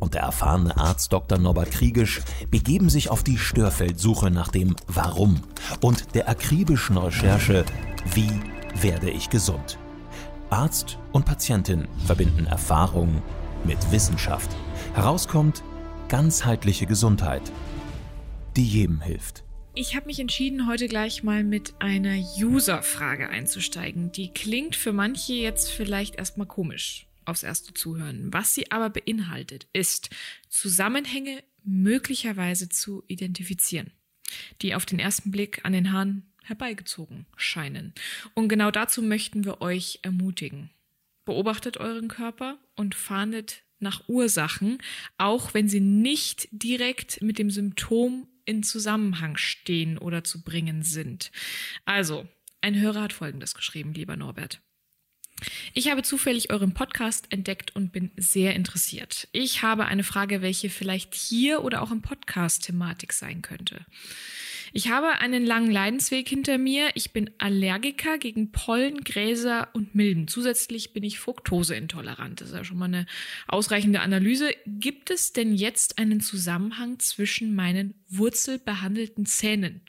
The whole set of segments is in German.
und der erfahrene Arzt Dr. Norbert Kriegisch begeben sich auf die Störfeldsuche nach dem Warum und der akribischen Recherche Wie werde ich gesund? Arzt und Patientin verbinden Erfahrung mit Wissenschaft. Herauskommt ganzheitliche Gesundheit, die jedem hilft. Ich habe mich entschieden, heute gleich mal mit einer User-Frage einzusteigen. Die klingt für manche jetzt vielleicht erstmal komisch aufs erste Zuhören. Was sie aber beinhaltet, ist Zusammenhänge möglicherweise zu identifizieren, die auf den ersten Blick an den Haaren herbeigezogen scheinen. Und genau dazu möchten wir euch ermutigen. Beobachtet euren Körper und fahndet nach Ursachen, auch wenn sie nicht direkt mit dem Symptom in Zusammenhang stehen oder zu bringen sind. Also, ein Hörer hat Folgendes geschrieben, lieber Norbert. Ich habe zufällig euren Podcast entdeckt und bin sehr interessiert. Ich habe eine Frage, welche vielleicht hier oder auch im Podcast Thematik sein könnte. Ich habe einen langen Leidensweg hinter mir. Ich bin Allergiker gegen Pollen, Gräser und Milben. Zusätzlich bin ich Fructoseintolerant. Das ist ja schon mal eine ausreichende Analyse. Gibt es denn jetzt einen Zusammenhang zwischen meinen wurzelbehandelten Zähnen?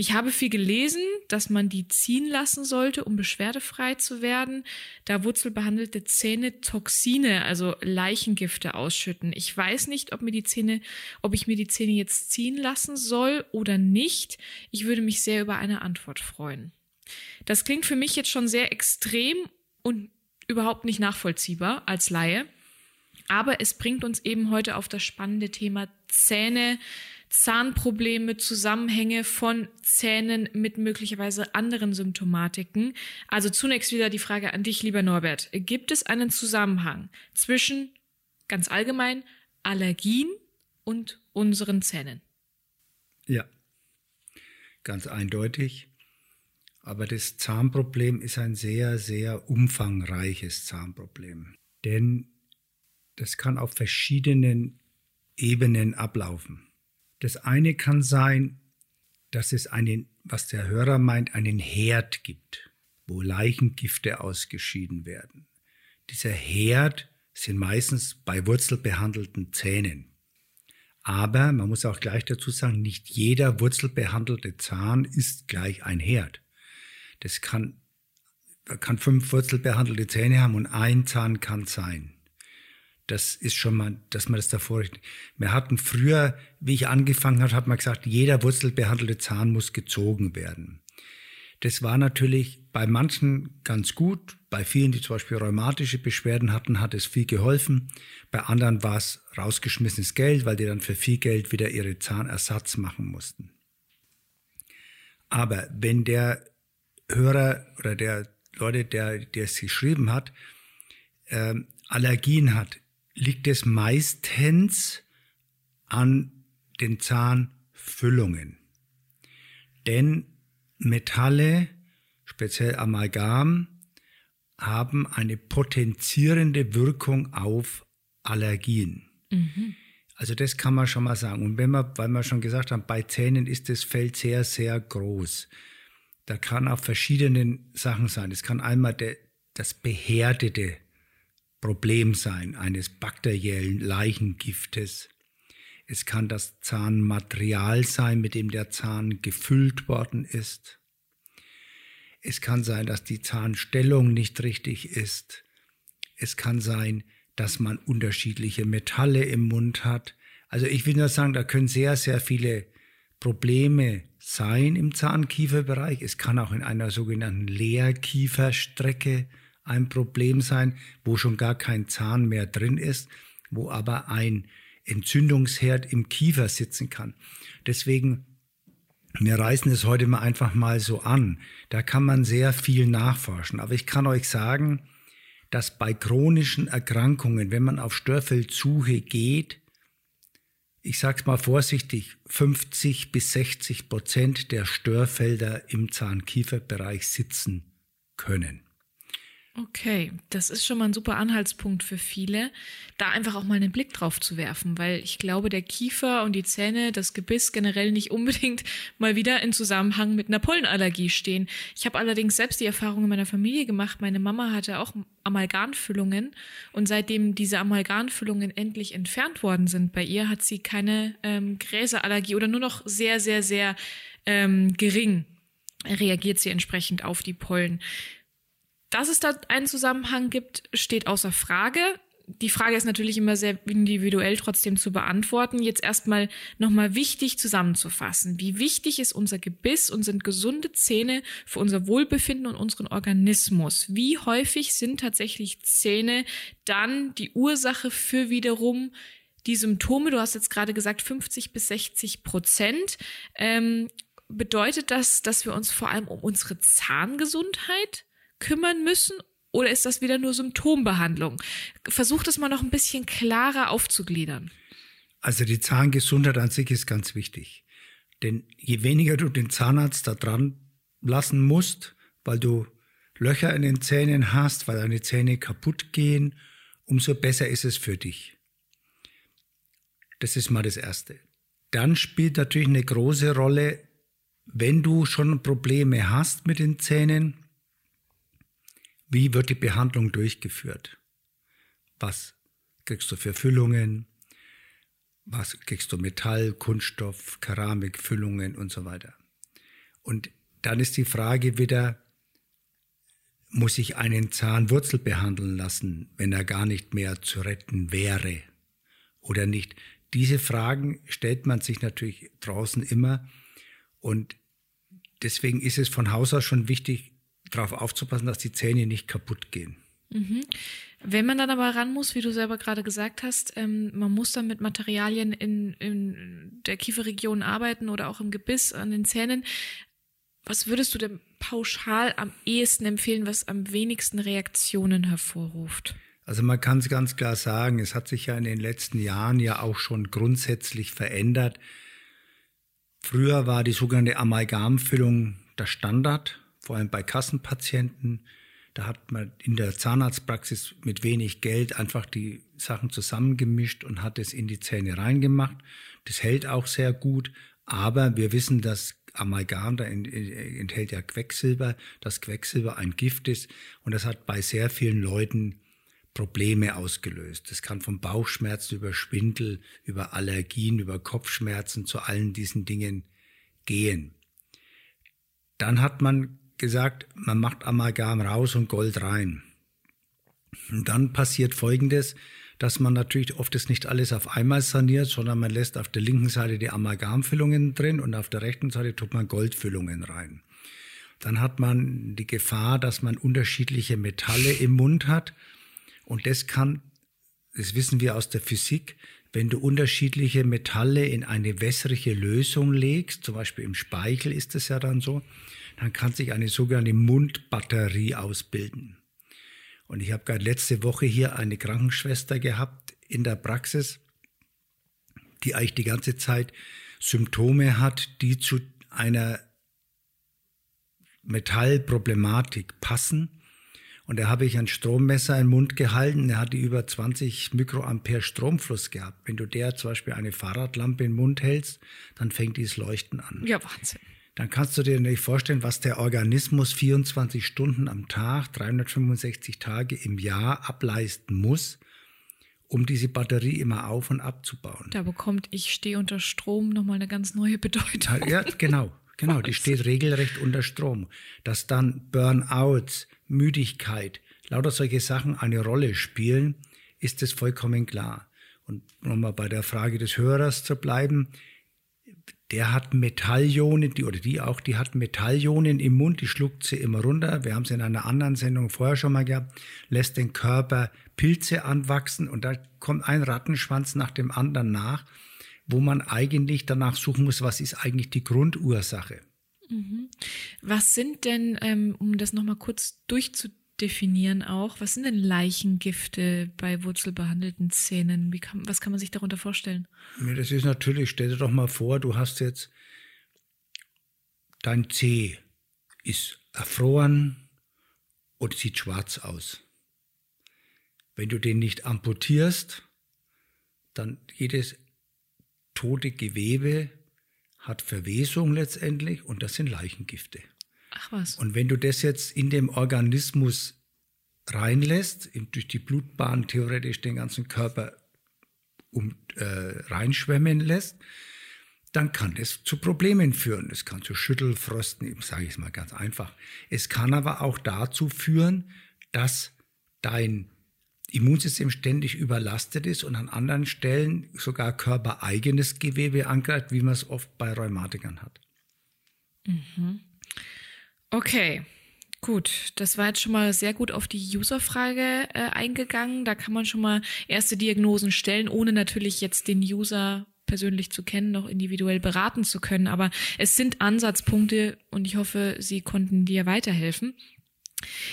Ich habe viel gelesen, dass man die ziehen lassen sollte, um beschwerdefrei zu werden, da wurzelbehandelte Zähne Toxine, also Leichengifte ausschütten. Ich weiß nicht, ob mir die Zähne, ob ich mir die Zähne jetzt ziehen lassen soll oder nicht. Ich würde mich sehr über eine Antwort freuen. Das klingt für mich jetzt schon sehr extrem und überhaupt nicht nachvollziehbar als Laie. Aber es bringt uns eben heute auf das spannende Thema Zähne, Zahnprobleme, Zusammenhänge von Zähnen mit möglicherweise anderen Symptomatiken. Also zunächst wieder die Frage an dich, lieber Norbert. Gibt es einen Zusammenhang zwischen ganz allgemein Allergien und unseren Zähnen? Ja, ganz eindeutig. Aber das Zahnproblem ist ein sehr, sehr umfangreiches Zahnproblem. Denn das kann auf verschiedenen Ebenen ablaufen. Das eine kann sein, dass es einen, was der Hörer meint, einen Herd gibt, wo Leichengifte ausgeschieden werden. Dieser Herd sind meistens bei wurzelbehandelten Zähnen. Aber man muss auch gleich dazu sagen, nicht jeder wurzelbehandelte Zahn ist gleich ein Herd. Das kann, kann fünf wurzelbehandelte Zähne haben und ein Zahn kann sein. Das ist schon mal, dass man das davor. Wir hatten früher, wie ich angefangen habe, hat man gesagt, jeder wurzelbehandelte Zahn muss gezogen werden. Das war natürlich bei manchen ganz gut. Bei vielen, die zum Beispiel rheumatische Beschwerden hatten, hat es viel geholfen. Bei anderen war es rausgeschmissenes Geld, weil die dann für viel Geld wieder ihre Zahnersatz machen mussten. Aber wenn der Hörer oder der Leute, der, der es geschrieben hat, äh, Allergien hat, liegt es meistens an den Zahnfüllungen. Denn Metalle, speziell Amalgam, haben eine potenzierende Wirkung auf Allergien. Mhm. Also das kann man schon mal sagen. Und wenn man, weil wir schon gesagt haben, bei Zähnen ist das Feld sehr, sehr groß. Da kann auch verschiedene Sachen sein. Es kann einmal der, das behärtete Problem sein eines bakteriellen Leichengiftes. Es kann das Zahnmaterial sein, mit dem der Zahn gefüllt worden ist. Es kann sein, dass die Zahnstellung nicht richtig ist. Es kann sein, dass man unterschiedliche Metalle im Mund hat. Also ich will nur sagen, da können sehr, sehr viele Probleme sein im Zahnkieferbereich. Es kann auch in einer sogenannten Leerkieferstrecke ein Problem sein, wo schon gar kein Zahn mehr drin ist, wo aber ein Entzündungsherd im Kiefer sitzen kann. Deswegen, wir reißen es heute mal einfach mal so an. Da kann man sehr viel nachforschen. Aber ich kann euch sagen, dass bei chronischen Erkrankungen, wenn man auf Störfeldsuche geht, ich sag's mal vorsichtig, 50 bis 60 Prozent der Störfelder im Zahnkieferbereich sitzen können. Okay, das ist schon mal ein super Anhaltspunkt für viele, da einfach auch mal einen Blick drauf zu werfen, weil ich glaube, der Kiefer und die Zähne, das Gebiss generell nicht unbedingt mal wieder in Zusammenhang mit einer Pollenallergie stehen. Ich habe allerdings selbst die Erfahrung in meiner Familie gemacht. Meine Mama hatte auch Amalgamfüllungen und seitdem diese Amalgamfüllungen endlich entfernt worden sind bei ihr, hat sie keine ähm, Gräserallergie oder nur noch sehr, sehr, sehr ähm, gering reagiert sie entsprechend auf die Pollen. Dass es da einen Zusammenhang gibt, steht außer Frage. Die Frage ist natürlich immer sehr individuell trotzdem zu beantworten. Jetzt erstmal nochmal wichtig zusammenzufassen. Wie wichtig ist unser Gebiss und sind gesunde Zähne für unser Wohlbefinden und unseren Organismus? Wie häufig sind tatsächlich Zähne dann die Ursache für wiederum die Symptome? Du hast jetzt gerade gesagt 50 bis 60 Prozent. Ähm, bedeutet das, dass wir uns vor allem um unsere Zahngesundheit kümmern müssen oder ist das wieder nur Symptombehandlung? Versuch das mal noch ein bisschen klarer aufzugliedern. Also die Zahngesundheit an sich ist ganz wichtig. Denn je weniger du den Zahnarzt da dran lassen musst, weil du Löcher in den Zähnen hast, weil deine Zähne kaputt gehen, umso besser ist es für dich. Das ist mal das Erste. Dann spielt natürlich eine große Rolle, wenn du schon Probleme hast mit den Zähnen, wie wird die Behandlung durchgeführt? Was kriegst du für Füllungen? Was kriegst du Metall, Kunststoff, Keramik, Füllungen und so weiter? Und dann ist die Frage wieder, muss ich einen Zahnwurzel behandeln lassen, wenn er gar nicht mehr zu retten wäre oder nicht? Diese Fragen stellt man sich natürlich draußen immer und deswegen ist es von Haus aus schon wichtig, darauf aufzupassen, dass die Zähne nicht kaputt gehen. Mhm. Wenn man dann aber ran muss, wie du selber gerade gesagt hast, ähm, man muss dann mit Materialien in, in der Kieferregion arbeiten oder auch im Gebiss an den Zähnen. Was würdest du denn pauschal am ehesten empfehlen, was am wenigsten Reaktionen hervorruft? Also man kann es ganz klar sagen, es hat sich ja in den letzten Jahren ja auch schon grundsätzlich verändert. Früher war die sogenannte Amalgamfüllung der Standard vor allem bei Kassenpatienten. Da hat man in der Zahnarztpraxis mit wenig Geld einfach die Sachen zusammengemischt und hat es in die Zähne reingemacht. Das hält auch sehr gut, aber wir wissen, dass Amalgam, da enthält ja Quecksilber, dass Quecksilber ein Gift ist und das hat bei sehr vielen Leuten Probleme ausgelöst. Das kann von Bauchschmerzen über Schwindel, über Allergien, über Kopfschmerzen zu allen diesen Dingen gehen. Dann hat man gesagt, man macht Amalgam raus und Gold rein. Und dann passiert Folgendes, dass man natürlich oft das nicht alles auf einmal saniert, sondern man lässt auf der linken Seite die Amalgamfüllungen drin und auf der rechten Seite tut man Goldfüllungen rein. Dann hat man die Gefahr, dass man unterschiedliche Metalle im Mund hat. Und das kann, das wissen wir aus der Physik, wenn du unterschiedliche Metalle in eine wässrige Lösung legst, zum Beispiel im Speichel ist es ja dann so, dann kann sich eine sogenannte Mundbatterie ausbilden. Und ich habe gerade letzte Woche hier eine Krankenschwester gehabt in der Praxis, die eigentlich die ganze Zeit Symptome hat, die zu einer Metallproblematik passen. Und da habe ich ein Strommesser im Mund gehalten, er hatte über 20 Mikroampere Stromfluss gehabt. Wenn du der zum Beispiel eine Fahrradlampe im Mund hältst, dann fängt dieses Leuchten an. Ja, Wahnsinn dann kannst du dir nicht vorstellen, was der Organismus 24 Stunden am Tag, 365 Tage im Jahr ableisten muss, um diese Batterie immer auf und abzubauen. Da bekommt ich stehe unter Strom nochmal eine ganz neue Bedeutung. Ja, genau. Genau, die steht regelrecht unter Strom. Dass dann Burnouts, Müdigkeit, lauter solche Sachen eine Rolle spielen, ist es vollkommen klar. Und nochmal bei der Frage des Hörers zu bleiben, der hat Metallionen, die oder die auch, die hat Metallionen im Mund, die schluckt sie immer runter. Wir haben es in einer anderen Sendung vorher schon mal gehabt, lässt den Körper Pilze anwachsen und da kommt ein Rattenschwanz nach dem anderen nach, wo man eigentlich danach suchen muss, was ist eigentlich die Grundursache. Mhm. Was sind denn, ähm, um das nochmal kurz durchzu definieren auch. Was sind denn Leichengifte bei wurzelbehandelten Zähnen? Kann, was kann man sich darunter vorstellen? Das ist natürlich, stell dir doch mal vor, du hast jetzt dein Zeh ist erfroren und sieht schwarz aus. Wenn du den nicht amputierst, dann jedes tote Gewebe hat Verwesung letztendlich und das sind Leichengifte. Ach was. Und wenn du das jetzt in dem Organismus reinlässt, durch die Blutbahn theoretisch den ganzen Körper um, äh, reinschwemmen lässt, dann kann das zu Problemen führen. Es kann zu Schüttelfrosten, sage ich es mal ganz einfach. Es kann aber auch dazu führen, dass dein Immunsystem ständig überlastet ist und an anderen Stellen sogar körpereigenes Gewebe angreift, wie man es oft bei Rheumatikern hat. Mhm. Okay, gut. Das war jetzt schon mal sehr gut auf die User-Frage äh, eingegangen. Da kann man schon mal erste Diagnosen stellen, ohne natürlich jetzt den User persönlich zu kennen, noch individuell beraten zu können. Aber es sind Ansatzpunkte und ich hoffe, Sie konnten dir weiterhelfen.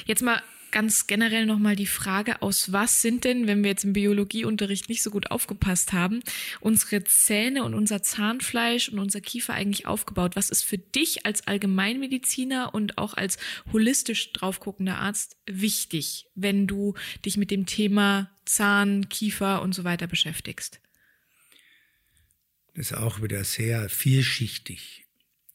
Jetzt mal ganz generell nochmal die Frage, aus was sind denn, wenn wir jetzt im Biologieunterricht nicht so gut aufgepasst haben, unsere Zähne und unser Zahnfleisch und unser Kiefer eigentlich aufgebaut? Was ist für dich als Allgemeinmediziner und auch als holistisch draufguckender Arzt wichtig, wenn du dich mit dem Thema Zahn, Kiefer und so weiter beschäftigst? Das ist auch wieder sehr vielschichtig.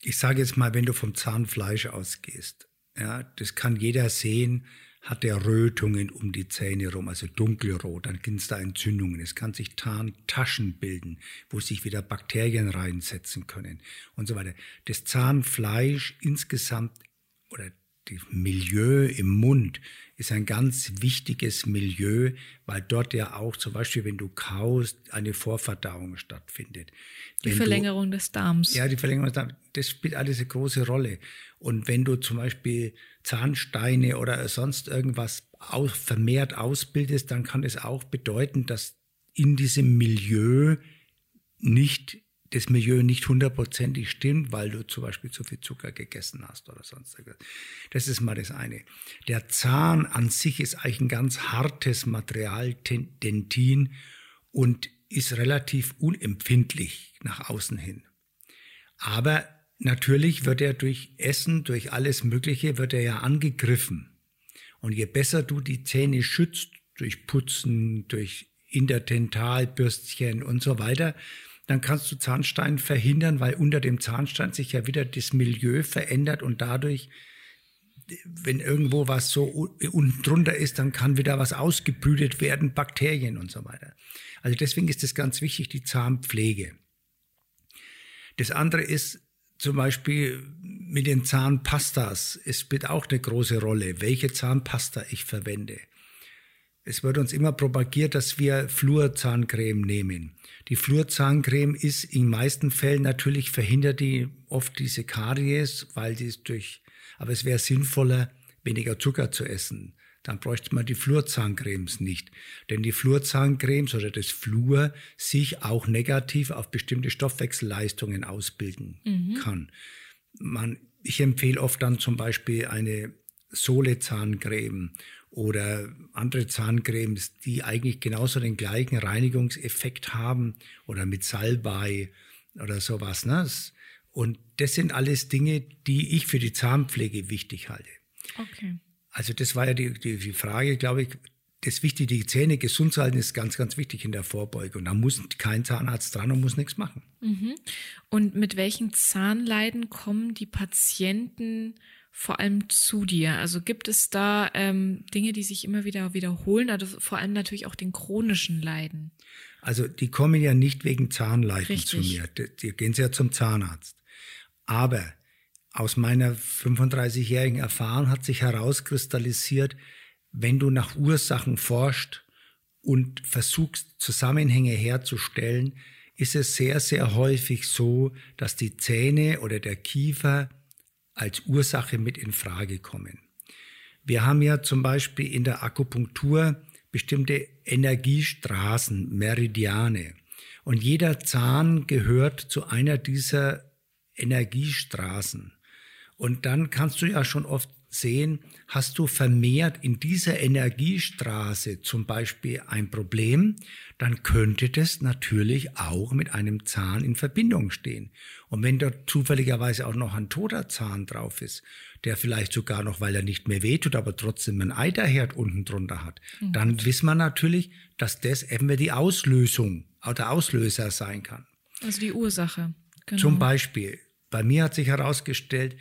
Ich sage jetzt mal, wenn du vom Zahnfleisch ausgehst, ja, das kann jeder sehen, hat er Rötungen um die Zähne rum, also dunkelrot, dann gibt es da Entzündungen. Es kann sich Tarntaschen bilden, wo sich wieder Bakterien reinsetzen können und so weiter. Das Zahnfleisch insgesamt oder Milieu im Mund ist ein ganz wichtiges Milieu, weil dort ja auch zum Beispiel, wenn du kaust, eine Vorverdauung stattfindet. Die wenn Verlängerung du, des Darms. Ja, die Verlängerung des Darms, das spielt alles eine große Rolle. Und wenn du zum Beispiel Zahnsteine oder sonst irgendwas aus, vermehrt ausbildest, dann kann es auch bedeuten, dass in diesem Milieu nicht das Milieu nicht hundertprozentig stimmt, weil du zum Beispiel zu viel Zucker gegessen hast oder sonst irgendwas. Das ist mal das eine. Der Zahn an sich ist eigentlich ein ganz hartes Material, Dentin, und ist relativ unempfindlich nach außen hin. Aber natürlich wird er durch Essen, durch alles Mögliche, wird er ja angegriffen. Und je besser du die Zähne schützt, durch Putzen, durch Interdentalbürstchen und so weiter, dann kannst du Zahnstein verhindern, weil unter dem Zahnstein sich ja wieder das Milieu verändert und dadurch, wenn irgendwo was so unten drunter ist, dann kann wieder was ausgebrütet werden, Bakterien und so weiter. Also deswegen ist es ganz wichtig, die Zahnpflege. Das andere ist zum Beispiel mit den Zahnpastas. Es spielt auch eine große Rolle, welche Zahnpasta ich verwende. Es wird uns immer propagiert, dass wir Fluorzahncreme nehmen. Die Fluorzahncreme ist in meisten Fällen natürlich verhindert die oft diese Karies, weil die ist durch, aber es wäre sinnvoller, weniger Zucker zu essen. Dann bräuchte man die Fluorzahncremes nicht. Denn die Fluorzahncremes oder das Fluor sich auch negativ auf bestimmte Stoffwechselleistungen ausbilden mhm. kann. Man, ich empfehle oft dann zum Beispiel eine Sohlezahncreme oder andere Zahncremes, die eigentlich genauso den gleichen Reinigungseffekt haben oder mit Salbei oder sowas. Ne? Und das sind alles Dinge, die ich für die Zahnpflege wichtig halte. Okay. Also das war ja die, die, die Frage, glaube ich, das Wichtige, die Zähne gesund zu halten, ist ganz, ganz wichtig in der Vorbeugung. Da muss kein Zahnarzt dran und muss nichts machen. Mhm. Und mit welchen Zahnleiden kommen die Patienten vor allem zu dir? Also gibt es da ähm, Dinge, die sich immer wieder wiederholen, also vor allem natürlich auch den chronischen Leiden? Also die kommen ja nicht wegen Zahnleiden Richtig. zu mir, die, die gehen ja zum Zahnarzt. Aber aus meiner 35-jährigen Erfahrung hat sich herauskristallisiert, wenn du nach Ursachen forscht und versuchst, Zusammenhänge herzustellen, ist es sehr, sehr häufig so, dass die Zähne oder der Kiefer als Ursache mit in Frage kommen. Wir haben ja zum Beispiel in der Akupunktur bestimmte Energiestraßen, Meridiane. Und jeder Zahn gehört zu einer dieser Energiestraßen. Und dann kannst du ja schon oft sehen, hast du vermehrt in dieser Energiestraße zum Beispiel ein Problem, dann könnte das natürlich auch mit einem Zahn in Verbindung stehen. Und wenn dort zufälligerweise auch noch ein toter Zahn drauf ist, der vielleicht sogar noch, weil er nicht mehr wehtut, aber trotzdem einen Eiterherd unten drunter hat, mhm. dann wissen wir natürlich, dass das eben die Auslösung, oder der Auslöser sein kann. Also die Ursache. Genau. Zum Beispiel, bei mir hat sich herausgestellt,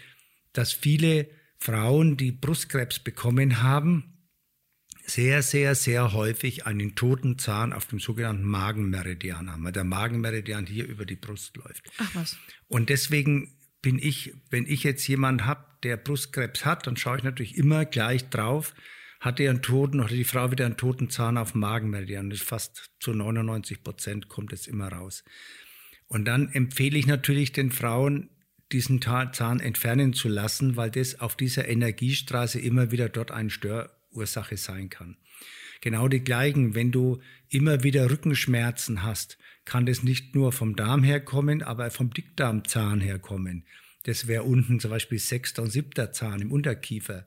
dass viele Frauen, die Brustkrebs bekommen haben, sehr, sehr, sehr häufig einen toten Zahn auf dem sogenannten Magenmeridian haben, weil der Magenmeridian hier über die Brust läuft. Ach was. Und deswegen bin ich, wenn ich jetzt jemand habe, der Brustkrebs hat, dann schaue ich natürlich immer gleich drauf, hat er einen toten oder die Frau wieder einen toten Zahn auf dem Magenmeridian. Das ist fast zu 99 Prozent kommt es immer raus. Und dann empfehle ich natürlich den Frauen, diesen Zahn entfernen zu lassen, weil das auf dieser Energiestraße immer wieder dort eine Störursache sein kann. Genau die gleichen, wenn du immer wieder Rückenschmerzen hast, kann das nicht nur vom Darm herkommen, aber vom Dickdarmzahn herkommen. Das wäre unten zum Beispiel sechster und siebter Zahn im Unterkiefer.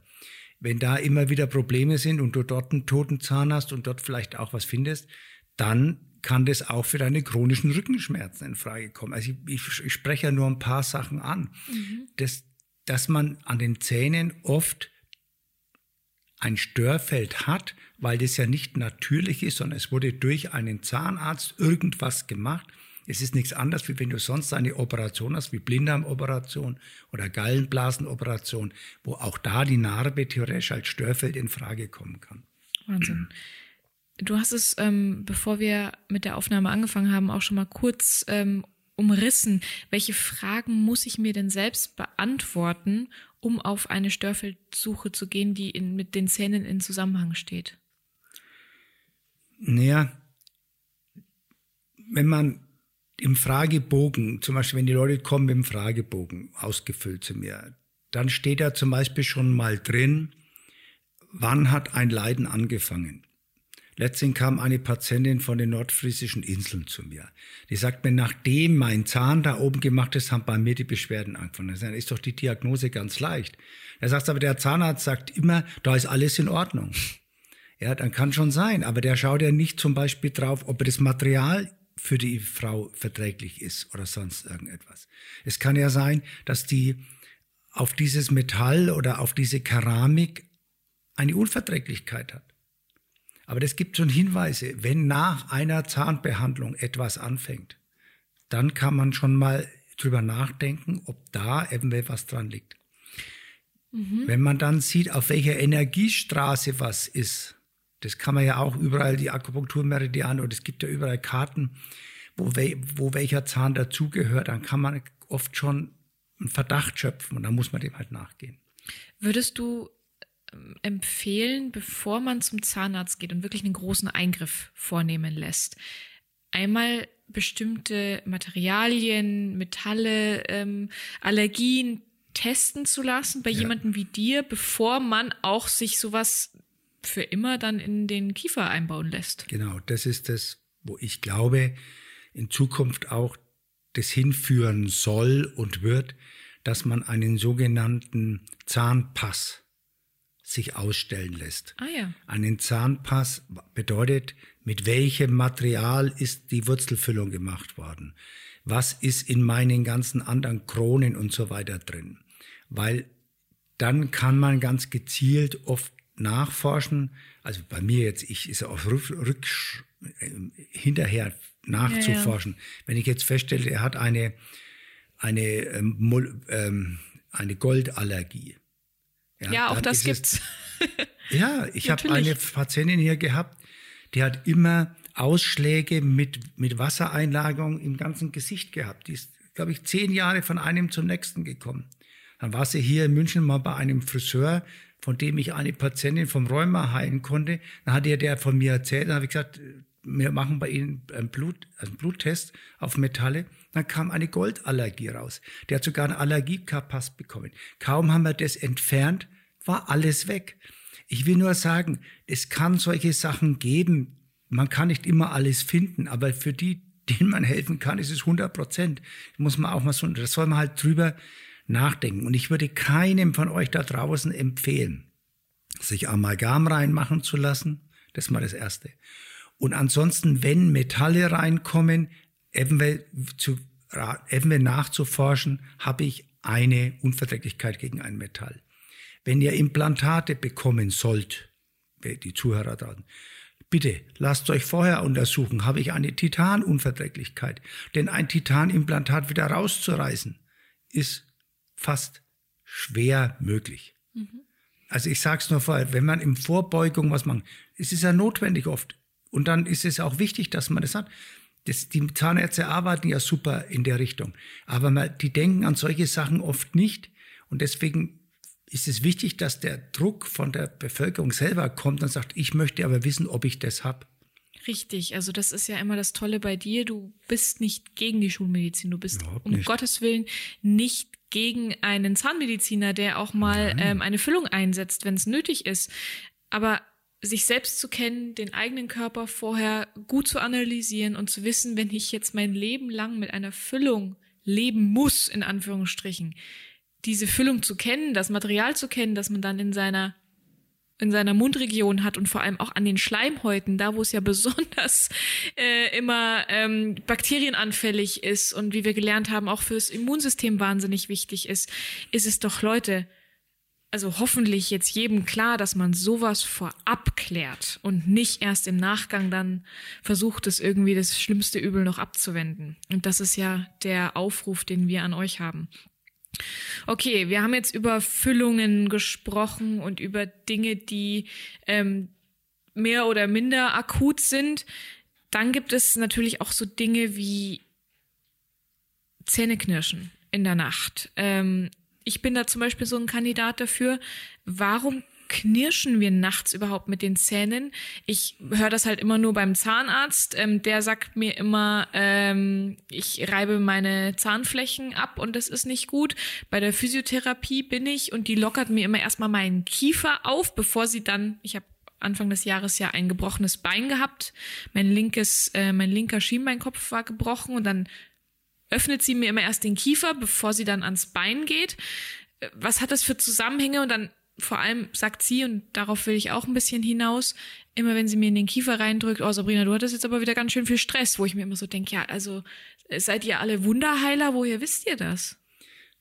Wenn da immer wieder Probleme sind und du dort einen toten Zahn hast und dort vielleicht auch was findest, dann kann das auch für deine chronischen Rückenschmerzen in Frage kommen. Also ich, ich, ich spreche ja nur ein paar Sachen an. Mhm. Das, dass man an den Zähnen oft ein Störfeld hat, weil das ja nicht natürlich ist, sondern es wurde durch einen Zahnarzt irgendwas gemacht. Es ist nichts anderes, wie wenn du sonst eine Operation hast, wie Blinddarmoperation oder Gallenblasenoperation, wo auch da die Narbe theoretisch als Störfeld in Frage kommen kann. Wahnsinn. Du hast es, ähm, bevor wir mit der Aufnahme angefangen haben, auch schon mal kurz ähm, umrissen. Welche Fragen muss ich mir denn selbst beantworten, um auf eine Störfeldsuche zu gehen, die in, mit den Zähnen in Zusammenhang steht? Naja, wenn man im Fragebogen, zum Beispiel wenn die Leute kommen mit dem Fragebogen ausgefüllt zu mir, dann steht da zum Beispiel schon mal drin, wann hat ein Leiden angefangen? Letztens kam eine Patientin von den nordfriesischen Inseln zu mir. Die sagt mir, nachdem mein Zahn da oben gemacht ist, haben bei mir die Beschwerden angefangen. Dann ist doch die Diagnose ganz leicht. Er sagt aber, der Zahnarzt sagt immer, da ist alles in Ordnung. Ja, dann kann schon sein, aber der schaut ja nicht zum Beispiel drauf, ob das Material für die Frau verträglich ist oder sonst irgendetwas. Es kann ja sein, dass die auf dieses Metall oder auf diese Keramik eine Unverträglichkeit hat. Aber das gibt schon Hinweise, wenn nach einer Zahnbehandlung etwas anfängt, dann kann man schon mal drüber nachdenken, ob da eventuell was dran liegt. Mhm. Wenn man dann sieht, auf welcher Energiestraße was ist, das kann man ja auch überall, die Akupunkturmeridiane, und es gibt ja überall Karten, wo, we wo welcher Zahn dazugehört, dann kann man oft schon einen Verdacht schöpfen und dann muss man dem halt nachgehen. Würdest du empfehlen, bevor man zum Zahnarzt geht und wirklich einen großen Eingriff vornehmen lässt, einmal bestimmte Materialien, Metalle, ähm, Allergien testen zu lassen bei ja. jemandem wie dir, bevor man auch sich sowas für immer dann in den Kiefer einbauen lässt. Genau, das ist das, wo ich glaube, in Zukunft auch das hinführen soll und wird, dass man einen sogenannten Zahnpass sich ausstellen lässt. Ah, ja. Einen Zahnpass bedeutet, mit welchem Material ist die Wurzelfüllung gemacht worden? Was ist in meinen ganzen anderen Kronen und so weiter drin? Weil dann kann man ganz gezielt oft nachforschen. Also bei mir jetzt, ich ist auch rück, rück, hinterher nachzuforschen. Ja, ja. Wenn ich jetzt feststelle, er hat eine, eine, ähm, ähm, eine Goldallergie, ja, ja auch das gibt's. ja, ich habe eine Patientin hier gehabt, die hat immer Ausschläge mit, mit Wassereinlagerung im ganzen Gesicht gehabt. Die ist, glaube ich, zehn Jahre von einem zum nächsten gekommen. Dann war sie hier in München mal bei einem Friseur, von dem ich eine Patientin vom Rheuma heilen konnte. Dann hat ihr der von mir erzählt, dann habe ich gesagt, wir machen bei Ihnen einen, Blut, einen Bluttest auf Metalle. Dann kam eine Goldallergie raus. Der hat sogar einen Allergiepass bekommen. Kaum haben wir das entfernt, war alles weg. Ich will nur sagen, es kann solche Sachen geben. Man kann nicht immer alles finden, aber für die, denen man helfen kann, ist es 100 Prozent. Muss man auch mal so, das soll man halt drüber nachdenken. Und ich würde keinem von euch da draußen empfehlen, sich Amalgam reinmachen zu lassen. Das ist mal das Erste. Und ansonsten, wenn Metalle reinkommen, eventuell, zu, eventuell nachzuforschen, habe ich eine Unverträglichkeit gegen ein Metall. Wenn ihr Implantate bekommen sollt, die Zuhörer da, bitte lasst euch vorher untersuchen, habe ich eine Titanunverträglichkeit. Denn ein Titanimplantat wieder rauszureißen, ist fast schwer möglich. Mhm. Also ich sage es nur vorher, wenn man im Vorbeugung was macht, es ist ja notwendig oft. Und dann ist es auch wichtig, dass man das hat. Das, die Zahnärzte arbeiten ja super in der Richtung. Aber man, die denken an solche Sachen oft nicht. Und deswegen ist es wichtig, dass der Druck von der Bevölkerung selber kommt und sagt, ich möchte aber wissen, ob ich das habe. Richtig, also das ist ja immer das Tolle bei dir. Du bist nicht gegen die Schulmedizin, du bist um Gottes Willen nicht gegen einen Zahnmediziner, der auch mal ähm, eine Füllung einsetzt, wenn es nötig ist. Aber sich selbst zu kennen, den eigenen Körper vorher gut zu analysieren und zu wissen, wenn ich jetzt mein Leben lang mit einer Füllung leben muss, in Anführungsstrichen, diese Füllung zu kennen, das Material zu kennen, das man dann in seiner in seiner Mundregion hat und vor allem auch an den Schleimhäuten, da wo es ja besonders äh, immer ähm, bakterienanfällig ist und wie wir gelernt haben, auch fürs Immunsystem wahnsinnig wichtig ist, ist es doch, Leute, also hoffentlich jetzt jedem klar, dass man sowas vorab klärt und nicht erst im Nachgang dann versucht, es irgendwie das schlimmste Übel noch abzuwenden. Und das ist ja der Aufruf, den wir an euch haben. Okay, wir haben jetzt über Füllungen gesprochen und über Dinge, die ähm, mehr oder minder akut sind. Dann gibt es natürlich auch so Dinge wie Zähneknirschen in der Nacht. Ähm, ich bin da zum Beispiel so ein Kandidat dafür. Warum knirschen wir nachts überhaupt mit den Zähnen? Ich höre das halt immer nur beim Zahnarzt. Ähm, der sagt mir immer, ähm, ich reibe meine Zahnflächen ab und das ist nicht gut. Bei der Physiotherapie bin ich und die lockert mir immer erstmal meinen Kiefer auf, bevor sie dann, ich habe Anfang des Jahres ja ein gebrochenes Bein gehabt. Mein linkes, äh, mein linker Schienbeinkopf war gebrochen und dann öffnet sie mir immer erst den Kiefer, bevor sie dann ans Bein geht. Äh, was hat das für Zusammenhänge? Und dann vor allem sagt sie, und darauf will ich auch ein bisschen hinaus, immer wenn sie mir in den Kiefer reindrückt, oh Sabrina, du hattest jetzt aber wieder ganz schön viel Stress, wo ich mir immer so denke, ja, also seid ihr alle Wunderheiler, woher wisst ihr das?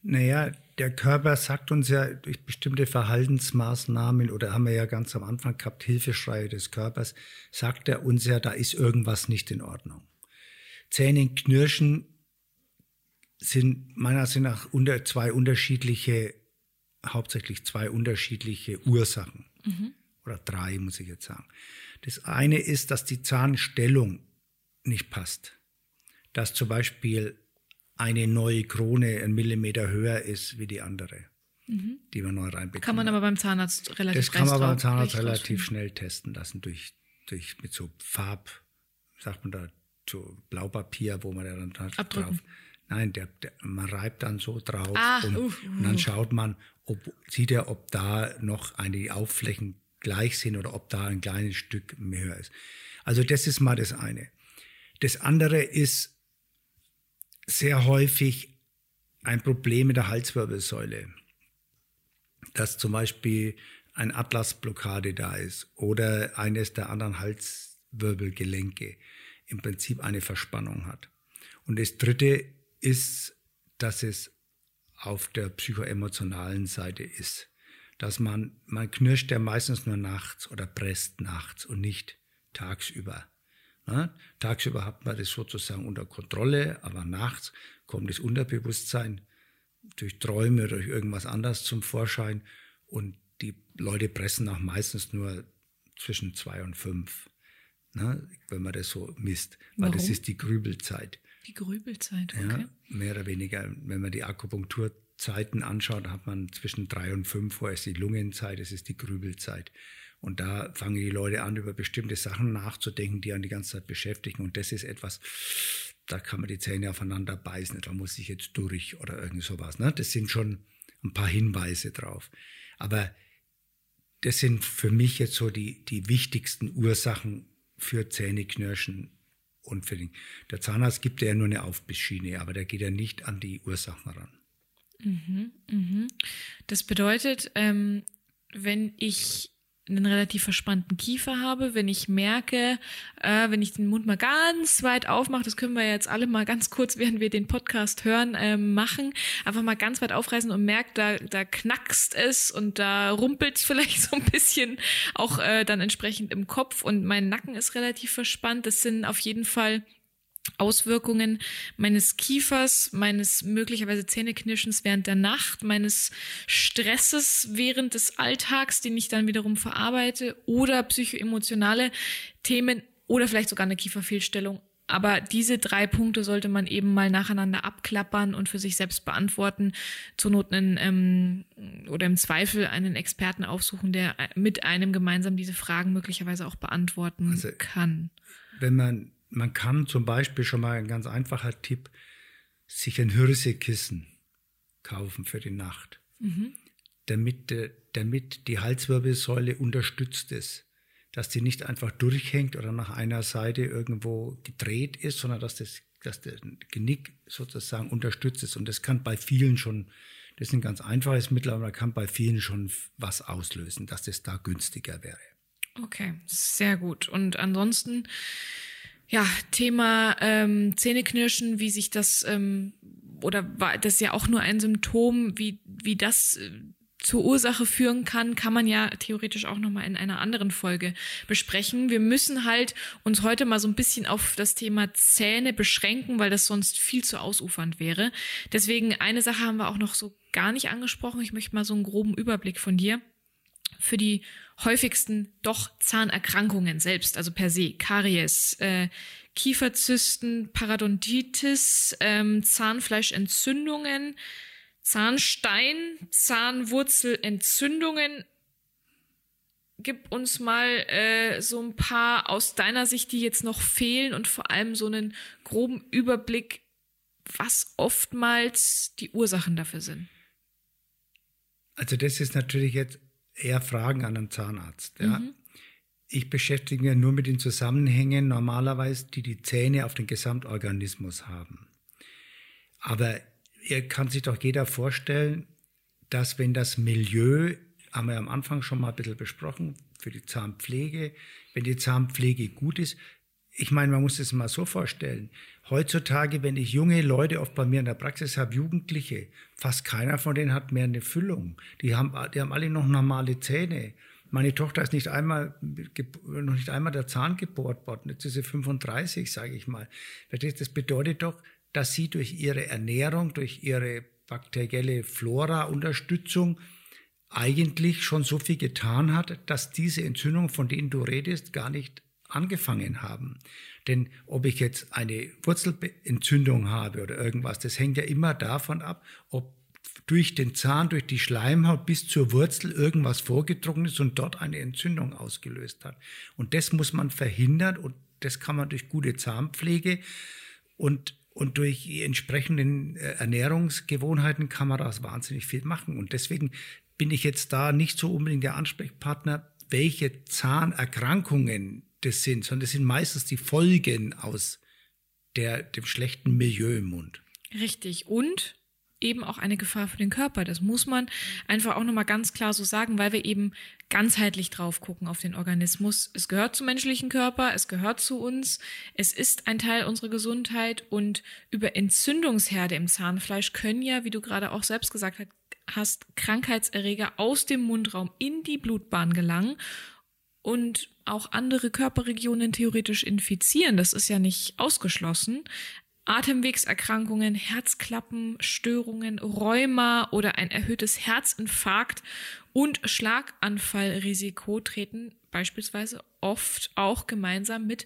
Naja, der Körper sagt uns ja durch bestimmte Verhaltensmaßnahmen oder haben wir ja ganz am Anfang gehabt, Hilfeschreie des Körpers, sagt er uns ja, da ist irgendwas nicht in Ordnung. Zähne knirschen sind meiner Ansicht nach unter zwei unterschiedliche hauptsächlich zwei unterschiedliche Ursachen. Mhm. Oder drei, muss ich jetzt sagen. Das eine ist, dass die Zahnstellung nicht passt. Dass zum Beispiel eine neue Krone einen Millimeter höher ist wie die andere, mhm. die man neu reinbekommt. Kann man aber beim Zahnarzt relativ Das kann man beim Zahnarzt relativ schnell testen lassen durch, durch mit so Farb, sagt man da, so Blaupapier, wo man da dann Abdrücken. drauf. Nein, der, der, man reibt dann so drauf ah, und, uh, uh. und, dann schaut man, ob, sieht er, ob da noch eine Aufflächen gleich sind oder ob da ein kleines Stück mehr ist. Also das ist mal das eine. Das andere ist sehr häufig ein Problem mit der Halswirbelsäule. Dass zum Beispiel ein Atlasblockade da ist oder eines der anderen Halswirbelgelenke im Prinzip eine Verspannung hat. Und das dritte ist, dass es auf der psychoemotionalen Seite ist. Dass man, man knirscht ja meistens nur nachts oder presst nachts und nicht tagsüber. Ne? Tagsüber hat man das sozusagen unter Kontrolle, aber nachts kommt das Unterbewusstsein durch Träume oder durch irgendwas anderes zum Vorschein und die Leute pressen auch meistens nur zwischen zwei und fünf, ne? wenn man das so misst, weil Warum? das ist die Grübelzeit. Die Grübelzeit, okay. Ja, mehr oder weniger. Wenn man die Akupunkturzeiten anschaut, hat man zwischen drei und fünf, wo es die Lungenzeit, es ist die Grübelzeit. Und da fangen die Leute an, über bestimmte Sachen nachzudenken, die an die ganze Zeit beschäftigen. Und das ist etwas, da kann man die Zähne aufeinander beißen, da muss ich jetzt durch oder irgend sowas. Ne? Das sind schon ein paar Hinweise drauf. Aber das sind für mich jetzt so die, die wichtigsten Ursachen für Zähneknirschen den, der Zahnarzt gibt ja nur eine Aufbissschiene, aber der geht ja nicht an die Ursachen ran. Mhm, mhm. Das bedeutet, ähm, wenn ich einen relativ verspannten Kiefer habe, wenn ich merke, äh, wenn ich den Mund mal ganz weit aufmache, das können wir jetzt alle mal ganz kurz, während wir den Podcast hören, äh, machen, einfach mal ganz weit aufreißen und merkt, da, da knackst es und da rumpelt es vielleicht so ein bisschen auch äh, dann entsprechend im Kopf und mein Nacken ist relativ verspannt. Das sind auf jeden Fall Auswirkungen meines Kiefers, meines möglicherweise Zähneknirschens während der Nacht, meines Stresses während des Alltags, den ich dann wiederum verarbeite, oder psychoemotionale Themen oder vielleicht sogar eine Kieferfehlstellung. Aber diese drei Punkte sollte man eben mal nacheinander abklappern und für sich selbst beantworten. Zur Not einen, ähm, oder im Zweifel einen Experten aufsuchen, der mit einem gemeinsam diese Fragen möglicherweise auch beantworten also, kann. Wenn man man kann zum Beispiel schon mal ein ganz einfacher Tipp, sich ein Hirsekissen kaufen für die Nacht, mhm. damit, damit die Halswirbelsäule unterstützt ist. Dass die nicht einfach durchhängt oder nach einer Seite irgendwo gedreht ist, sondern dass das dass der Genick sozusagen unterstützt ist. Und das kann bei vielen schon, das ist ein ganz einfaches Mittel, aber kann bei vielen schon was auslösen, dass das da günstiger wäre. Okay, sehr gut. Und ansonsten ja, Thema ähm, Zähneknirschen, wie sich das ähm, oder war das ja auch nur ein Symptom, wie wie das äh, zur Ursache führen kann, kann man ja theoretisch auch noch mal in einer anderen Folge besprechen. Wir müssen halt uns heute mal so ein bisschen auf das Thema Zähne beschränken, weil das sonst viel zu ausufernd wäre. Deswegen eine Sache haben wir auch noch so gar nicht angesprochen. Ich möchte mal so einen groben Überblick von dir für die häufigsten doch Zahnerkrankungen selbst, also per se, Karies, äh, Kieferzysten, Parodontitis, ähm, Zahnfleischentzündungen, Zahnstein, Zahnwurzelentzündungen. Gib uns mal äh, so ein paar aus deiner Sicht, die jetzt noch fehlen und vor allem so einen groben Überblick, was oftmals die Ursachen dafür sind. Also das ist natürlich jetzt eher Fragen an einen Zahnarzt. Ja. Mhm. Ich beschäftige mich nur mit den Zusammenhängen normalerweise, die die Zähne auf den Gesamtorganismus haben. Aber ihr kann sich doch jeder vorstellen, dass wenn das Milieu, haben wir am Anfang schon mal ein bisschen besprochen, für die Zahnpflege, wenn die Zahnpflege gut ist, ich meine, man muss es mal so vorstellen. Heutzutage, wenn ich junge Leute oft bei mir in der Praxis habe, Jugendliche, fast keiner von denen hat mehr eine Füllung. Die haben, die haben alle noch normale Zähne. Meine Tochter ist nicht einmal, noch nicht einmal der Zahn gebohrt worden. Jetzt ist sie 35, sage ich mal. Das bedeutet doch, dass sie durch ihre Ernährung, durch ihre bakterielle Flora-Unterstützung eigentlich schon so viel getan hat, dass diese Entzündung, von denen du redest, gar nicht angefangen haben. Denn ob ich jetzt eine Wurzelentzündung habe oder irgendwas, das hängt ja immer davon ab, ob durch den Zahn, durch die Schleimhaut bis zur Wurzel irgendwas vorgedrungen ist und dort eine Entzündung ausgelöst hat. Und das muss man verhindern und das kann man durch gute Zahnpflege und und durch die entsprechenden äh, Ernährungsgewohnheiten kann man daraus wahnsinnig viel machen. Und deswegen bin ich jetzt da nicht so unbedingt der Ansprechpartner, welche Zahnerkrankungen das sind, sondern das sind meistens die Folgen aus der, dem schlechten Milieu im Mund. Richtig. Und eben auch eine Gefahr für den Körper. Das muss man einfach auch nochmal ganz klar so sagen, weil wir eben ganzheitlich drauf gucken auf den Organismus. Es gehört zum menschlichen Körper, es gehört zu uns, es ist ein Teil unserer Gesundheit und über Entzündungsherde im Zahnfleisch können ja, wie du gerade auch selbst gesagt hast, Krankheitserreger aus dem Mundraum in die Blutbahn gelangen und auch andere Körperregionen theoretisch infizieren. Das ist ja nicht ausgeschlossen. Atemwegserkrankungen, Herzklappen, Störungen, Rheuma oder ein erhöhtes Herzinfarkt und Schlaganfallrisiko treten beispielsweise oft auch gemeinsam mit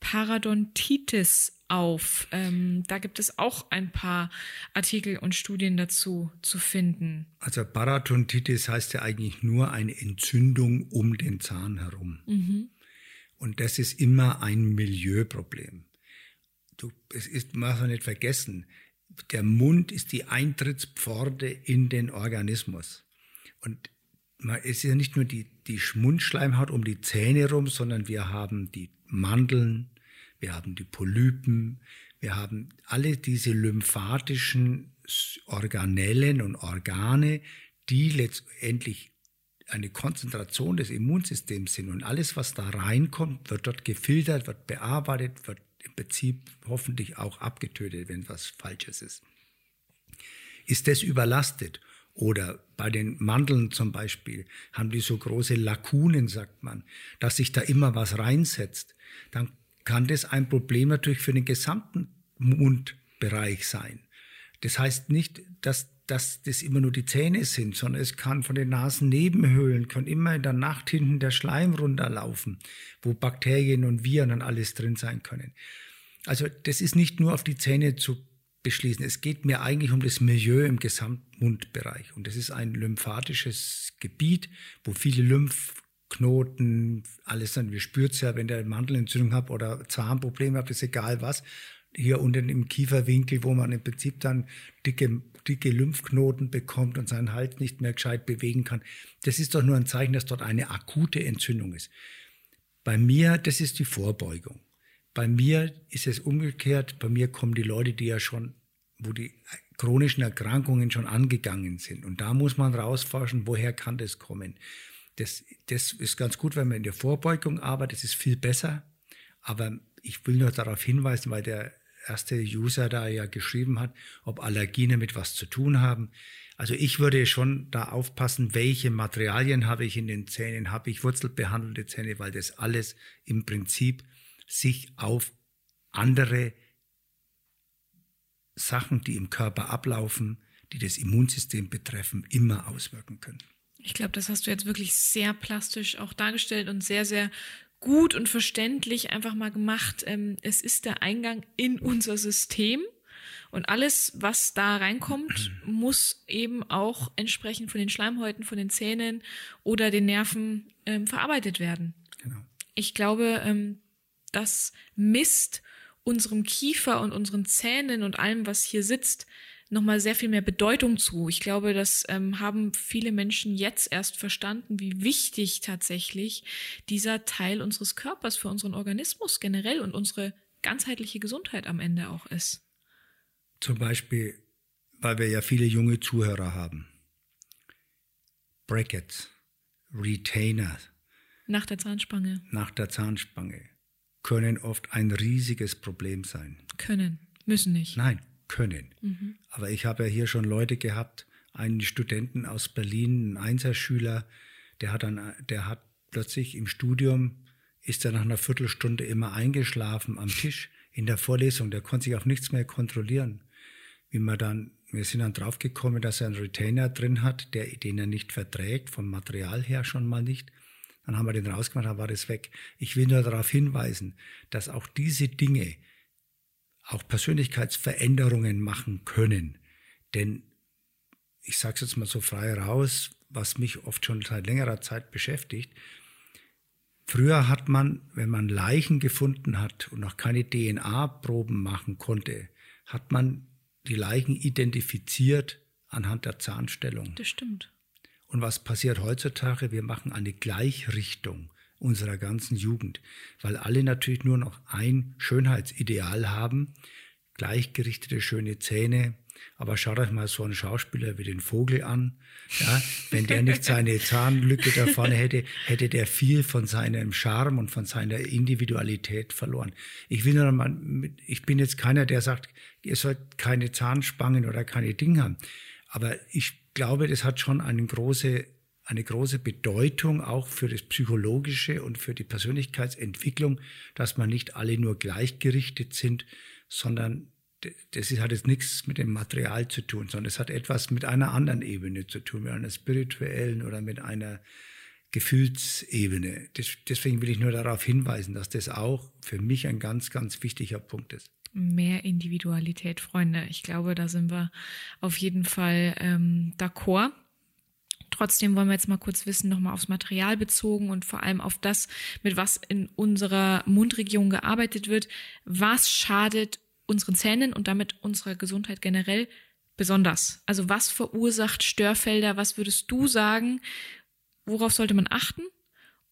Parodontitis auf. Ähm, da gibt es auch ein paar Artikel und Studien dazu zu finden. Also Parodontitis heißt ja eigentlich nur eine Entzündung um den Zahn herum. Mhm. Und das ist immer ein Milieuproblem. Du, es ist, man darf nicht vergessen, der Mund ist die Eintrittspforte in den Organismus. Und es ist ja nicht nur die, die Mundschleimhaut um die Zähne rum, sondern wir haben die Mandeln, wir haben die Polypen, Wir haben alle diese lymphatischen Organellen und Organe, die letztendlich eine Konzentration des Immunsystems sind. Und alles, was da reinkommt, wird dort gefiltert, wird bearbeitet, wird im Prinzip hoffentlich auch abgetötet, wenn was Falsches ist. Ist das überlastet? Oder bei den Mandeln zum Beispiel haben die so große Lakunen, sagt man, dass sich da immer was reinsetzt. Dann kann das ein Problem natürlich für den gesamten Mundbereich sein. Das heißt nicht, dass, dass das immer nur die Zähne sind, sondern es kann von den Nasennebenhöhlen, kann immer in der Nacht hinten der Schleim runterlaufen, wo Bakterien und Viren und alles drin sein können. Also das ist nicht nur auf die Zähne zu beschließen. Es geht mir eigentlich um das Milieu im Gesamtmundbereich. Und das ist ein lymphatisches Gebiet, wo viele Lymphknoten, alles dann, wir spürt es ja, wenn der Mandelentzündung hat oder Zahnprobleme hat, ist egal was, hier unten im Kieferwinkel, wo man im Prinzip dann dicke, dicke Lymphknoten bekommt und seinen Hals nicht mehr gescheit bewegen kann. Das ist doch nur ein Zeichen, dass dort eine akute Entzündung ist. Bei mir, das ist die Vorbeugung. Bei mir ist es umgekehrt. Bei mir kommen die Leute, die ja schon, wo die chronischen Erkrankungen schon angegangen sind. Und da muss man rausforschen, woher kann das kommen. Das, das ist ganz gut, wenn man in der Vorbeugung arbeitet. Das ist viel besser. Aber ich will nur darauf hinweisen, weil der erste User da ja geschrieben hat, ob Allergien damit was zu tun haben. Also ich würde schon da aufpassen, welche Materialien habe ich in den Zähnen, habe ich wurzelbehandelte Zähne, weil das alles im Prinzip sich auf andere Sachen, die im Körper ablaufen, die das Immunsystem betreffen, immer auswirken können. Ich glaube, das hast du jetzt wirklich sehr plastisch auch dargestellt und sehr, sehr gut und verständlich einfach mal gemacht. Ähm, es ist der Eingang in unser System. Und alles, was da reinkommt, muss eben auch entsprechend von den Schleimhäuten, von den Zähnen oder den Nerven ähm, verarbeitet werden. Genau. Ich glaube, ähm, das misst unserem Kiefer und unseren Zähnen und allem, was hier sitzt, nochmal sehr viel mehr Bedeutung zu. Ich glaube, das ähm, haben viele Menschen jetzt erst verstanden, wie wichtig tatsächlich dieser Teil unseres Körpers für unseren Organismus generell und unsere ganzheitliche Gesundheit am Ende auch ist. Zum Beispiel, weil wir ja viele junge Zuhörer haben. Brackets, Retainer. Nach der Zahnspange. Nach der Zahnspange können oft ein riesiges Problem sein. Können, müssen nicht. Nein, können. Mhm. Aber ich habe ja hier schon Leute gehabt, einen Studenten aus Berlin, einen Einserschüler, der hat dann, der hat plötzlich im Studium, ist er nach einer Viertelstunde immer eingeschlafen am Tisch in der Vorlesung, der konnte sich auf nichts mehr kontrollieren. Wie man dann, wir sind dann draufgekommen, dass er einen Retainer drin hat, der, den er nicht verträgt, vom Material her schon mal nicht. Dann haben wir den rausgemacht, dann war das weg. Ich will nur darauf hinweisen, dass auch diese Dinge auch Persönlichkeitsveränderungen machen können. Denn ich sage es jetzt mal so frei raus, was mich oft schon seit längerer Zeit beschäftigt. Früher hat man, wenn man Leichen gefunden hat und noch keine DNA-Proben machen konnte, hat man die Leichen identifiziert anhand der Zahnstellung. Das stimmt. Und was passiert heutzutage? Wir machen eine Gleichrichtung unserer ganzen Jugend, weil alle natürlich nur noch ein Schönheitsideal haben, gleichgerichtete schöne Zähne, aber schaut euch mal so einen Schauspieler wie den Vogel an. Ja, wenn der nicht seine Zahnlücke da vorne hätte, hätte der viel von seinem Charme und von seiner Individualität verloren. Ich will nur mal, ich bin jetzt keiner, der sagt, ihr sollt keine Zahnspangen oder keine Dinge haben. Aber ich glaube, das hat schon eine große, eine große Bedeutung auch für das Psychologische und für die Persönlichkeitsentwicklung, dass man nicht alle nur gleichgerichtet sind, sondern das hat jetzt nichts mit dem Material zu tun, sondern es hat etwas mit einer anderen Ebene zu tun, mit einer spirituellen oder mit einer Gefühlsebene. deswegen will ich nur darauf hinweisen, dass das auch für mich ein ganz, ganz wichtiger Punkt ist mehr Individualität, Freunde. Ich glaube, da sind wir auf jeden Fall ähm, d'accord. Trotzdem wollen wir jetzt mal kurz wissen, nochmal aufs Material bezogen und vor allem auf das, mit was in unserer Mundregion gearbeitet wird. Was schadet unseren Zähnen und damit unserer Gesundheit generell besonders? Also was verursacht Störfelder? Was würdest du sagen? Worauf sollte man achten?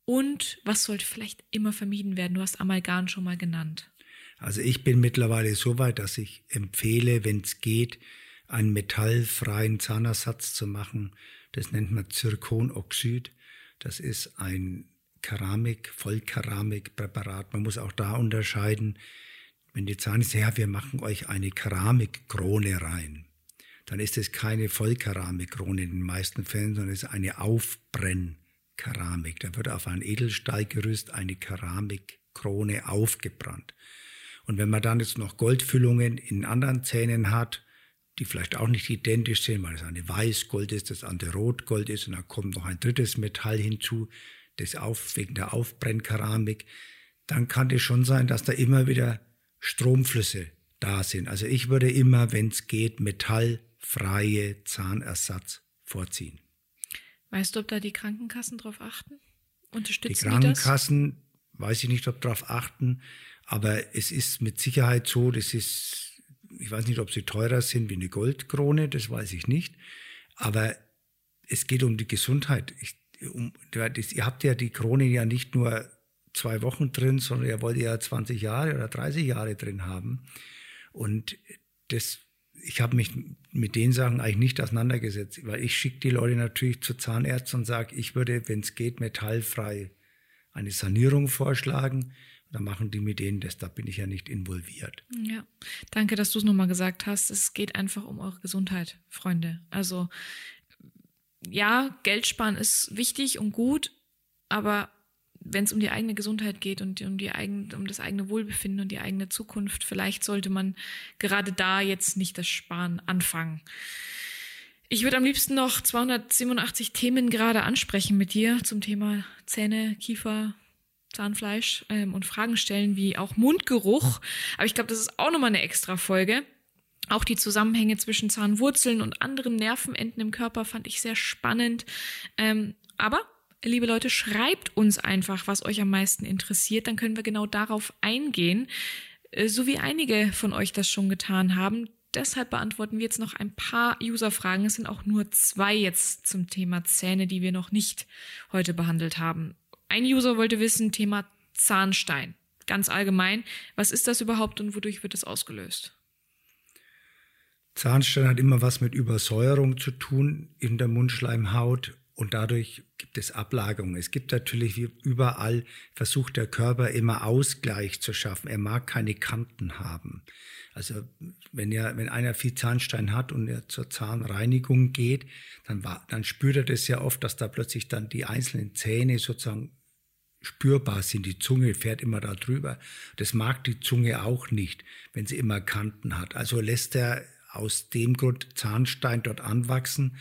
Und was sollte vielleicht immer vermieden werden? Du hast Amalgam schon mal genannt. Also ich bin mittlerweile so weit, dass ich empfehle, wenn es geht, einen metallfreien Zahnersatz zu machen. Das nennt man Zirkonoxid. Das ist ein Keramik, Vollkeramikpräparat. Man muss auch da unterscheiden, wenn die Zahnärzte, ja, wir machen euch eine Keramikkrone rein, dann ist es keine Vollkeramikkrone in den meisten Fällen, sondern es ist eine Aufbrennkeramik. Da wird auf ein Edelstahlgerüst eine Keramikkrone aufgebrannt. Und wenn man dann jetzt noch Goldfüllungen in anderen Zähnen hat, die vielleicht auch nicht identisch sind, weil das eine Weißgold ist, das andere Rotgold ist und dann kommt noch ein drittes Metall hinzu, das auf, wegen der Aufbrennkeramik, dann kann es schon sein, dass da immer wieder Stromflüsse da sind. Also ich würde immer, wenn es geht, metallfreie Zahnersatz vorziehen. Weißt du, ob da die Krankenkassen drauf achten? Unterstützen die Krankenkassen, die weiß ich nicht, ob darauf achten, aber es ist mit Sicherheit so, das ist, ich weiß nicht, ob sie teurer sind wie eine Goldkrone, das weiß ich nicht, aber es geht um die Gesundheit. Ich, um, ihr habt ja die Krone ja nicht nur zwei Wochen drin, sondern er wollte ja 20 Jahre oder 30 Jahre drin haben. Und das, ich habe mich mit den Sachen eigentlich nicht auseinandergesetzt, weil ich schicke die Leute natürlich zu Zahnärzten und sage, ich würde, wenn es geht, metallfrei eine Sanierung vorschlagen. Dann machen die mit denen das, da bin ich ja nicht involviert. Ja, danke, dass du es nochmal gesagt hast. Es geht einfach um eure Gesundheit, Freunde. Also ja, Geld sparen ist wichtig und gut, aber wenn es um die eigene Gesundheit geht und um, die eigen, um das eigene Wohlbefinden und die eigene Zukunft, vielleicht sollte man gerade da jetzt nicht das Sparen anfangen. Ich würde am liebsten noch 287 Themen gerade ansprechen mit dir zum Thema Zähne, Kiefer, Zahnfleisch ähm, und Fragen stellen wie auch Mundgeruch. Aber ich glaube, das ist auch nochmal eine extra Folge. Auch die Zusammenhänge zwischen Zahnwurzeln und anderen Nervenenden im Körper fand ich sehr spannend. Ähm, aber liebe Leute, schreibt uns einfach, was euch am meisten interessiert. Dann können wir genau darauf eingehen, äh, so wie einige von euch das schon getan haben. Deshalb beantworten wir jetzt noch ein paar User-Fragen. Es sind auch nur zwei jetzt zum Thema Zähne, die wir noch nicht heute behandelt haben. Ein User wollte wissen, Thema Zahnstein. Ganz allgemein. Was ist das überhaupt und wodurch wird es ausgelöst? Zahnstein hat immer was mit Übersäuerung zu tun in der Mundschleimhaut und dadurch gibt es Ablagerungen. Es gibt natürlich wie überall, versucht der Körper immer Ausgleich zu schaffen. Er mag keine Kanten haben. Also wenn, er, wenn einer viel Zahnstein hat und er zur Zahnreinigung geht, dann, war, dann spürt er das ja oft, dass da plötzlich dann die einzelnen Zähne sozusagen spürbar sind. Die Zunge fährt immer da drüber. Das mag die Zunge auch nicht, wenn sie immer Kanten hat. Also lässt er aus dem Grund Zahnstein dort anwachsen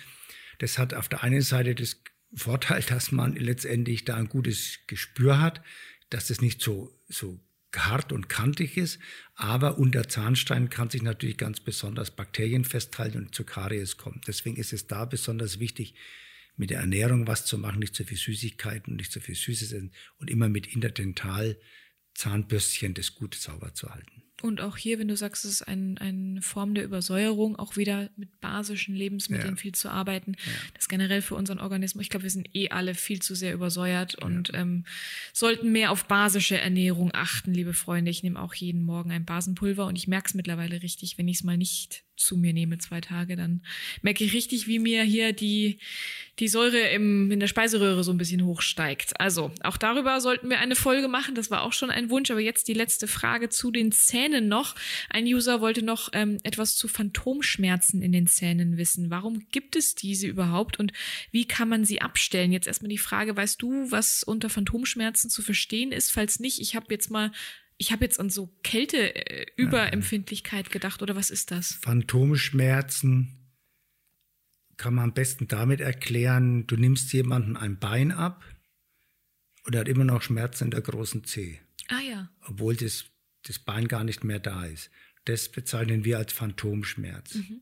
das hat auf der einen Seite das Vorteil, dass man letztendlich da ein gutes Gespür hat, dass das nicht so, so hart und kantig ist, aber unter Zahnstein kann sich natürlich ganz besonders Bakterien festhalten und zu Karies kommen. Deswegen ist es da besonders wichtig, mit der Ernährung was zu machen, nicht zu viel Süßigkeiten, nicht zu viel Süßes essen und immer mit Interdental Zahnbürstchen das gut sauber zu halten. Und auch hier, wenn du sagst, es ist ein, eine Form der Übersäuerung, auch wieder mit basischen Lebensmitteln ja. viel zu arbeiten. Ja. Das generell für unseren Organismus, ich glaube, wir sind eh alle viel zu sehr übersäuert ja. und ähm, sollten mehr auf basische Ernährung achten, liebe Freunde. Ich nehme auch jeden Morgen ein Basenpulver und ich merke es mittlerweile richtig, wenn ich es mal nicht zu mir nehme, zwei Tage, dann merke ich richtig, wie mir hier die, die Säure im, in der Speiseröhre so ein bisschen hochsteigt. Also, auch darüber sollten wir eine Folge machen. Das war auch schon ein Wunsch. Aber jetzt die letzte Frage zu den Zähnen noch. Ein User wollte noch ähm, etwas zu Phantomschmerzen in den Zähnen wissen. Warum gibt es diese überhaupt und wie kann man sie abstellen? Jetzt erstmal die Frage, weißt du, was unter Phantomschmerzen zu verstehen ist? Falls nicht, ich habe jetzt mal ich habe jetzt an so Kälteüberempfindlichkeit gedacht, oder was ist das? Phantomschmerzen kann man am besten damit erklären, du nimmst jemanden ein Bein ab und er hat immer noch Schmerzen in der großen Zeh. Ah ja. Obwohl das, das Bein gar nicht mehr da ist. Das bezeichnen wir als Phantomschmerz. Mhm.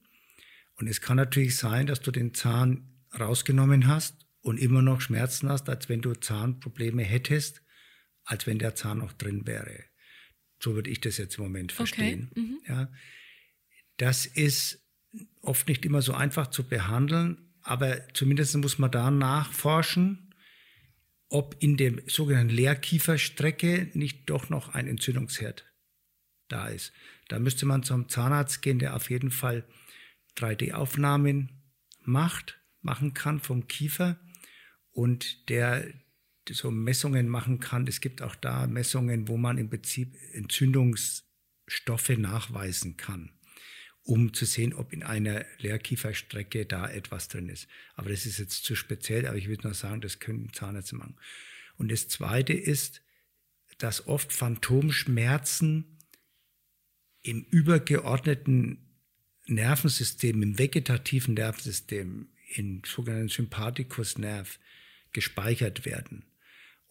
Und es kann natürlich sein, dass du den Zahn rausgenommen hast und immer noch Schmerzen hast, als wenn du Zahnprobleme hättest, als wenn der Zahn noch drin wäre. So würde ich das jetzt im Moment verstehen. Okay. Mhm. Ja, das ist oft nicht immer so einfach zu behandeln, aber zumindest muss man da nachforschen, ob in der sogenannten Leerkieferstrecke nicht doch noch ein Entzündungsherd da ist. Da müsste man zum Zahnarzt gehen, der auf jeden Fall 3D-Aufnahmen macht, machen kann vom Kiefer und der so Messungen machen kann. Es gibt auch da Messungen, wo man im Prinzip Entzündungsstoffe nachweisen kann, um zu sehen, ob in einer Lehrkieferstrecke da etwas drin ist. Aber das ist jetzt zu speziell, aber ich würde nur sagen, das können Zahnärzte machen. Und das Zweite ist, dass oft Phantomschmerzen im übergeordneten Nervensystem, im vegetativen Nervensystem, im sogenannten Sympathikusnerv gespeichert werden.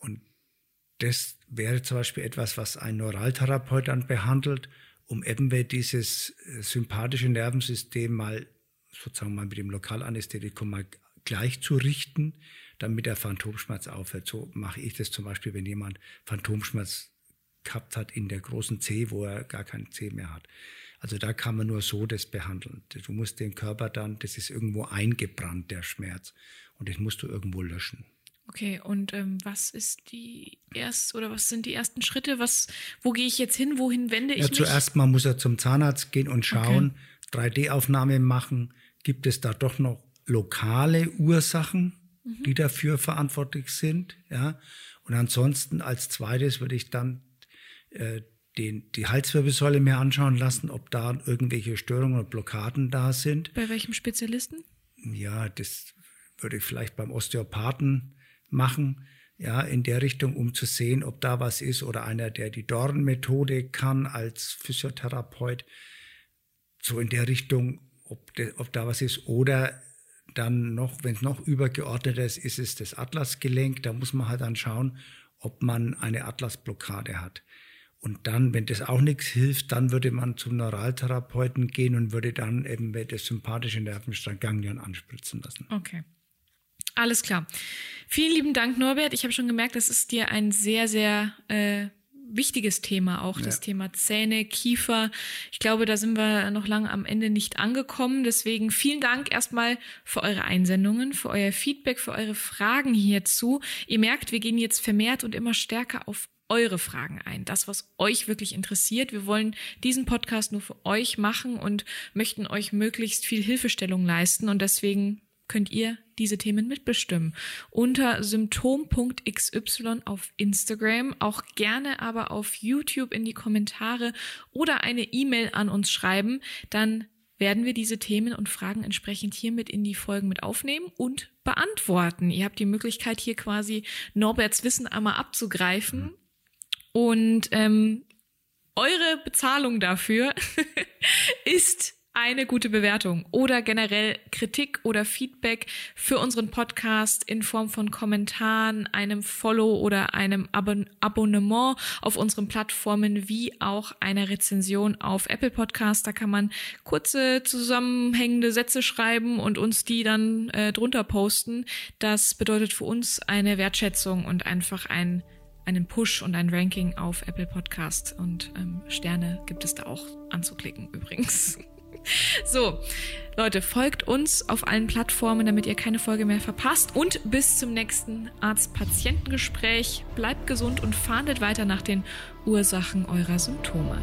Und das wäre zum Beispiel etwas, was ein Neuraltherapeut dann behandelt, um eben dieses äh, sympathische Nervensystem mal sozusagen mal mit dem Lokalanästhetikum mal gleich zu richten, damit der Phantomschmerz aufhört. So mache ich das zum Beispiel, wenn jemand Phantomschmerz gehabt hat in der großen C, wo er gar keinen C mehr hat. Also da kann man nur so das behandeln. Du musst den Körper dann, das ist irgendwo eingebrannt, der Schmerz. Und das musst du irgendwo löschen. Okay, und ähm, was ist die erst oder was sind die ersten Schritte? Was, wo gehe ich jetzt hin? Wohin wende ich ja, mich? Zuerst mal muss er zum Zahnarzt gehen und schauen, okay. 3D-Aufnahme machen. Gibt es da doch noch lokale Ursachen, mhm. die dafür verantwortlich sind? Ja. Und ansonsten als zweites würde ich dann äh, den, die Halswirbelsäule mir anschauen lassen, ob da irgendwelche Störungen oder Blockaden da sind. Bei welchem Spezialisten? Ja, das würde ich vielleicht beim Osteopathen machen, ja, in der Richtung, um zu sehen, ob da was ist oder einer, der die Dorn-Methode kann als Physiotherapeut, so in der Richtung, ob, de, ob da was ist oder dann noch, wenn es noch übergeordneter ist, ist es das Atlasgelenk. Da muss man halt dann schauen, ob man eine Atlasblockade hat. Und dann, wenn das auch nichts hilft, dann würde man zum Neuraltherapeuten gehen und würde dann eben das sympathische Nervenstrang Ganglion anspritzen lassen. Okay. Alles klar. Vielen lieben Dank, Norbert. Ich habe schon gemerkt, das ist dir ein sehr, sehr äh, wichtiges Thema auch, ja. das Thema Zähne, Kiefer. Ich glaube, da sind wir noch lange am Ende nicht angekommen. Deswegen vielen Dank erstmal für eure Einsendungen, für euer Feedback, für eure Fragen hierzu. Ihr merkt, wir gehen jetzt vermehrt und immer stärker auf eure Fragen ein, das, was euch wirklich interessiert. Wir wollen diesen Podcast nur für euch machen und möchten euch möglichst viel Hilfestellung leisten und deswegen könnt ihr diese Themen mitbestimmen. Unter symptom.xy auf Instagram, auch gerne aber auf YouTube in die Kommentare oder eine E-Mail an uns schreiben, dann werden wir diese Themen und Fragen entsprechend hiermit in die Folgen mit aufnehmen und beantworten. Ihr habt die Möglichkeit, hier quasi Norberts Wissen einmal abzugreifen und ähm, eure Bezahlung dafür ist eine gute Bewertung oder generell Kritik oder Feedback für unseren Podcast in Form von Kommentaren, einem Follow oder einem Abon Abonnement auf unseren Plattformen wie auch einer Rezension auf Apple Podcast. Da kann man kurze zusammenhängende Sätze schreiben und uns die dann äh, drunter posten. Das bedeutet für uns eine Wertschätzung und einfach ein einen Push und ein Ranking auf Apple Podcast und ähm, Sterne gibt es da auch anzuklicken übrigens. So, Leute, folgt uns auf allen Plattformen, damit ihr keine Folge mehr verpasst. Und bis zum nächsten Arzt-Patientengespräch. Bleibt gesund und fahndet weiter nach den Ursachen eurer Symptome.